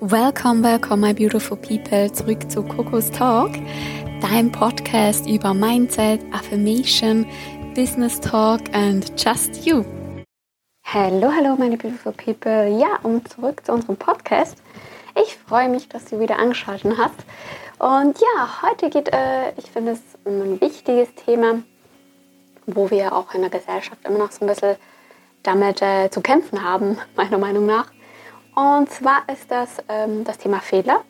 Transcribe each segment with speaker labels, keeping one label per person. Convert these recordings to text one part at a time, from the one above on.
Speaker 1: Welcome, welcome, my beautiful people, zurück zu Coco's Talk, dein Podcast über Mindset, Affirmation, Business Talk and Just You. Hallo, hallo, meine beautiful people. Ja, und zurück zu unserem Podcast. Ich freue mich, dass du wieder angeschaltet hast. Und ja, heute geht, äh, ich finde es um ein wichtiges Thema, wo wir auch in der Gesellschaft immer noch so ein bisschen damit äh, zu kämpfen haben, meiner Meinung nach. Und zwar ist das ähm, das Thema Fehler.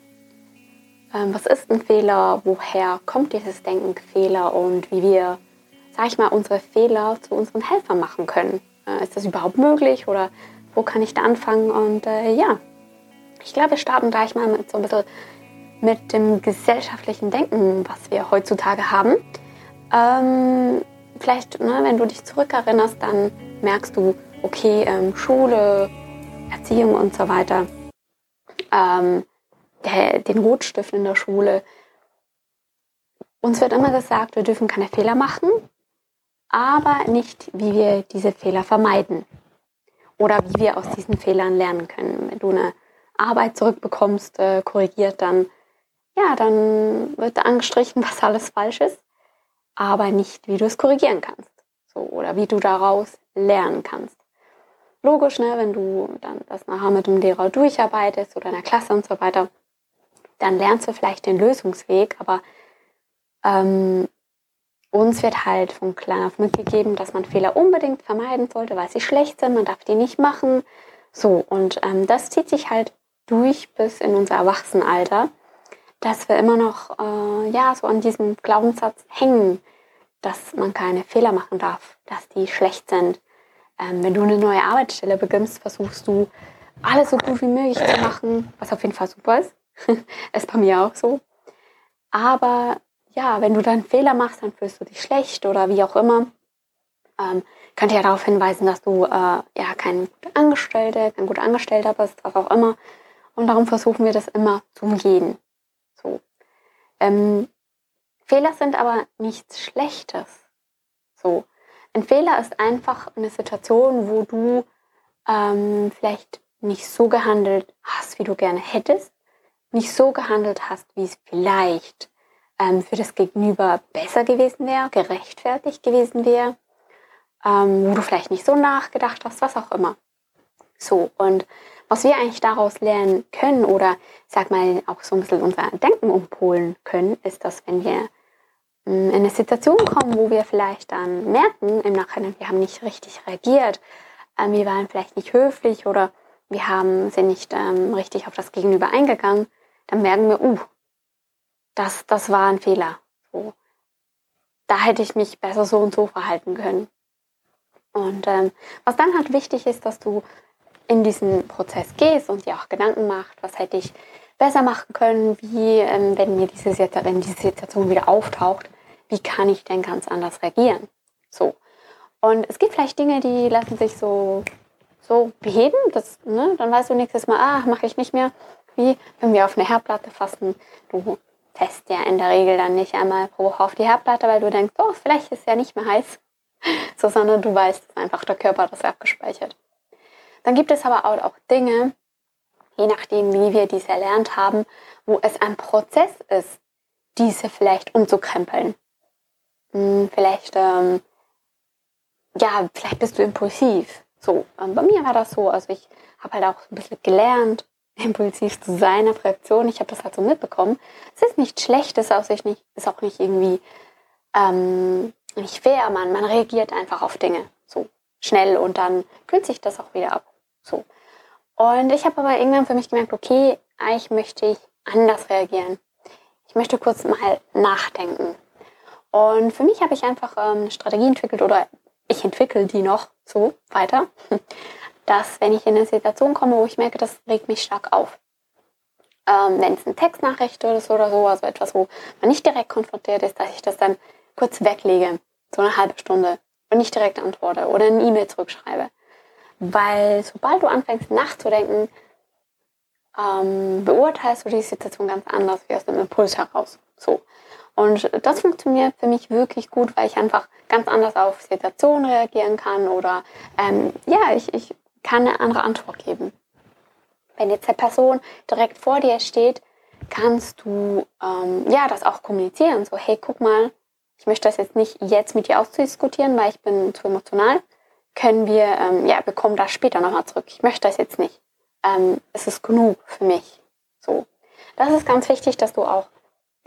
Speaker 1: Ähm, was ist ein Fehler? Woher kommt dieses Denken Fehler? Und wie wir, sag ich mal, unsere Fehler zu unseren Helfern machen können. Äh, ist das überhaupt möglich? Oder wo kann ich da anfangen? Und äh, ja, ich glaube, wir starten gleich mal mit so ein bisschen mit dem gesellschaftlichen Denken, was wir heutzutage haben. Ähm, vielleicht, ne, wenn du dich zurückerinnerst, dann merkst du, okay, ähm, Schule, Erziehung und so weiter, ähm, der, den Rotstift in der Schule. Uns wird immer gesagt, wir dürfen keine Fehler machen, aber nicht, wie wir diese Fehler vermeiden oder wie wir aus diesen Fehlern lernen können. Wenn du eine Arbeit zurückbekommst, äh, korrigiert, dann ja, dann wird da angestrichen, was alles falsch ist, aber nicht, wie du es korrigieren kannst. So, oder wie du daraus lernen kannst. Logisch, ne, wenn du dann das nachher mit dem Lehrer durcharbeitest oder in der Klasse und so weiter, dann lernst du vielleicht den Lösungsweg, aber ähm, uns wird halt von klein auf mitgegeben, dass man Fehler unbedingt vermeiden sollte, weil sie schlecht sind, man darf die nicht machen. So, und ähm, das zieht sich halt durch bis in unser Erwachsenenalter, dass wir immer noch äh, ja, so an diesem Glaubenssatz hängen, dass man keine Fehler machen darf, dass die schlecht sind, ähm, wenn du eine neue Arbeitsstelle beginnst, versuchst du alles so gut wie möglich zu machen, was auf jeden Fall super ist. ist bei mir auch so. Aber ja, wenn du dann Fehler machst, dann fühlst du dich schlecht oder wie auch immer. Ähm, könnte ja darauf hinweisen, dass du äh, ja kein guter Angestellter, kein guter Angestellter bist, was auch immer. Und darum versuchen wir das immer zu umgehen. So. Ähm, Fehler sind aber nichts Schlechtes. So. Ein Fehler ist einfach eine Situation, wo du ähm, vielleicht nicht so gehandelt hast, wie du gerne hättest, nicht so gehandelt hast, wie es vielleicht ähm, für das Gegenüber besser gewesen wäre, gerechtfertigt gewesen wäre, ähm, wo du vielleicht nicht so nachgedacht hast, was auch immer. So, und was wir eigentlich daraus lernen können oder sag mal auch so ein bisschen unser Denken umpolen können, ist, dass wenn wir in eine Situation kommen, wo wir vielleicht dann merken im Nachhinein, wir haben nicht richtig reagiert, ähm, wir waren vielleicht nicht höflich oder wir haben, sind nicht ähm, richtig auf das Gegenüber eingegangen, dann merken wir, uh, das, das war ein Fehler. So. Da hätte ich mich besser so und so verhalten können. Und ähm, was dann halt wichtig ist, dass du in diesen Prozess gehst und dir auch Gedanken machst, was hätte ich besser machen können, wie ähm, wenn mir diese, wenn diese Situation wieder auftaucht, wie kann ich denn ganz anders reagieren? So. Und es gibt vielleicht Dinge, die lassen sich so, so beheben. Das, ne? Dann weißt du nächstes Mal, ah, mache ich nicht mehr. Wie wenn wir auf eine Herdplatte fassen. Du test ja in der Regel dann nicht einmal pro Woche auf die Herdplatte, weil du denkst, oh, vielleicht ist es ja nicht mehr heiß. So, sondern du weißt, dass einfach der Körper das abgespeichert. Dann gibt es aber auch Dinge, je nachdem, wie wir diese erlernt haben, wo es ein Prozess ist, diese vielleicht umzukrempeln. Hm, vielleicht, ähm, ja, vielleicht bist du impulsiv. So, ähm, bei mir war das so. Also ich habe halt auch ein bisschen gelernt, impulsiv zu sein auf Reaktion. Ich habe das halt so mitbekommen. Es ist nicht schlecht, es ist auch nicht, ist auch nicht irgendwie ähm, nicht fair. Man, man reagiert einfach auf Dinge so schnell und dann kühlt sich das auch wieder ab. So. Und ich habe aber irgendwann für mich gemerkt, okay, eigentlich möchte ich anders reagieren. Ich möchte kurz mal nachdenken. Und für mich habe ich einfach ähm, eine Strategie entwickelt oder ich entwickle die noch so weiter, dass wenn ich in eine Situation komme, wo ich merke, das regt mich stark auf. Ähm, wenn es eine Textnachricht ist oder so, also etwas, wo man nicht direkt konfrontiert ist, dass ich das dann kurz weglege, so eine halbe Stunde und nicht direkt antworte oder eine E-Mail zurückschreibe. Weil sobald du anfängst nachzudenken, ähm, beurteilst du die Situation ganz anders wie aus einem Impuls heraus. So. Und das funktioniert für mich wirklich gut, weil ich einfach ganz anders auf Situationen reagieren kann oder ähm, ja, ich, ich kann eine andere Antwort geben. Wenn jetzt eine Person direkt vor dir steht, kannst du ähm, ja das auch kommunizieren. So, hey, guck mal, ich möchte das jetzt nicht jetzt mit dir auszudiskutieren, weil ich bin zu emotional. Können wir, ähm, ja, bekommen das später nochmal zurück. Ich möchte das jetzt nicht. Ähm, es ist genug für mich. So. Das ist ganz wichtig, dass du auch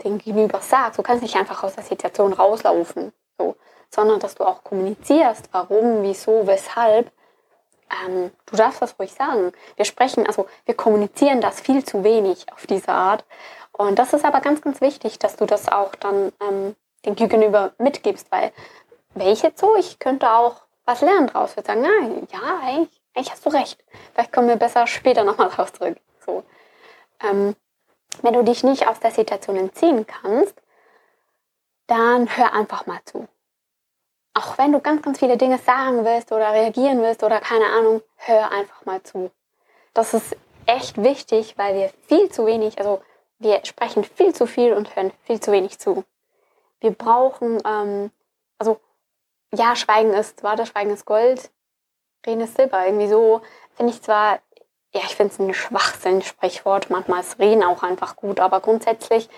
Speaker 1: den Gegenüber sagst. Du kannst nicht einfach aus der Situation rauslaufen, so, sondern dass du auch kommunizierst, warum, wieso, weshalb. Ähm, du darfst das ruhig sagen. Wir sprechen, also wir kommunizieren das viel zu wenig auf diese Art. Und das ist aber ganz, ganz wichtig, dass du das auch dann ähm, den Gegenüber mitgibst, weil welche so, ich könnte auch was lernen draus. Ich sagen, nein, ja, eigentlich, eigentlich hast du recht. Vielleicht kommen wir besser später nochmal drauf zurück. So. Ähm, wenn du dich nicht aus der Situation entziehen kannst, dann hör einfach mal zu. Auch wenn du ganz, ganz viele Dinge sagen willst oder reagieren willst oder keine Ahnung, hör einfach mal zu. Das ist echt wichtig, weil wir viel zu wenig, also wir sprechen viel zu viel und hören viel zu wenig zu. Wir brauchen, ähm, also ja, Schweigen ist, warte, Schweigen ist Gold, Reden ist Silber. Irgendwie so finde ich zwar ja, ich finde es ein Schwachsinn-Sprichwort. Manchmal ist Reden auch einfach gut, aber grundsätzlich,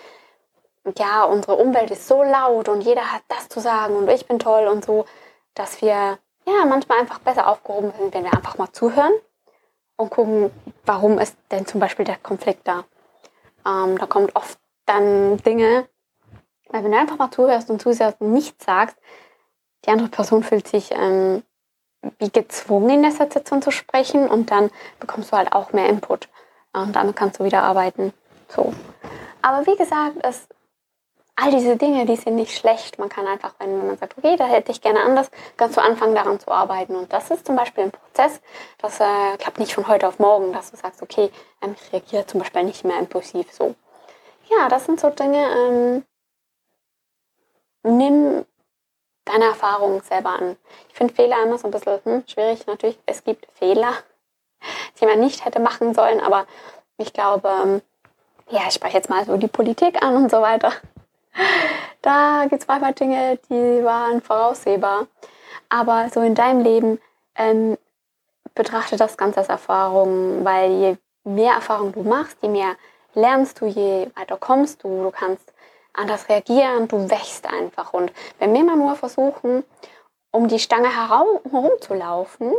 Speaker 1: ja, unsere Umwelt ist so laut und jeder hat das zu sagen und ich bin toll und so, dass wir ja manchmal einfach besser aufgehoben sind, wenn wir einfach mal zuhören und gucken, warum ist denn zum Beispiel der Konflikt da. Ähm, da kommt oft dann Dinge, weil wenn du einfach mal zuhörst und zuhörst und nichts sagst, die andere Person fühlt sich ähm, wie gezwungen in der Situation zu sprechen und dann bekommst du halt auch mehr Input. Und damit kannst du wieder arbeiten. So. Aber wie gesagt, es, all diese Dinge, die sind nicht schlecht. Man kann einfach, wenn man sagt, okay, da hätte ich gerne anders, kannst du anfangen daran zu arbeiten. Und das ist zum Beispiel ein Prozess, das äh, klappt nicht von heute auf morgen, dass du sagst, okay, ähm, ich reagiere zum Beispiel nicht mehr impulsiv. So. Ja, das sind so Dinge, ähm, nimm deine Erfahrungen selber an. Ich finde Fehler immer so ein bisschen hm, schwierig. Natürlich, es gibt Fehler, die man nicht hätte machen sollen, aber ich glaube, ähm, ja, ich spreche jetzt mal so die Politik an und so weiter. Da gibt es manchmal Dinge, die waren voraussehbar. Aber so in deinem Leben ähm, betrachte das Ganze als Erfahrung, weil je mehr Erfahrung du machst, je mehr lernst du, je weiter kommst du. Du kannst anders reagieren, du wächst einfach. Und wenn wir immer nur versuchen, um die Stange herumzulaufen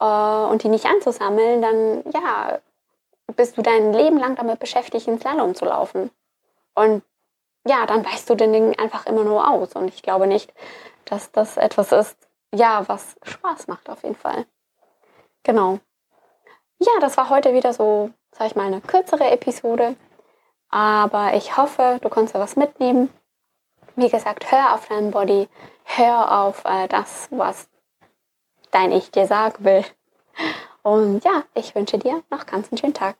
Speaker 1: äh, und die nicht anzusammeln, dann ja, bist du dein Leben lang damit beschäftigt, ins Slalom zu laufen. Und ja, dann weißt du den Ding einfach immer nur aus. Und ich glaube nicht, dass das etwas ist, ja, was Spaß macht auf jeden Fall. Genau. Ja, das war heute wieder so, sag ich mal, eine kürzere Episode. Aber ich hoffe, du da was mitnehmen. Wie gesagt, hör auf deinen Body, hör auf äh, das, was dein Ich dir sagen will. Und ja, ich wünsche dir noch ganz einen schönen Tag.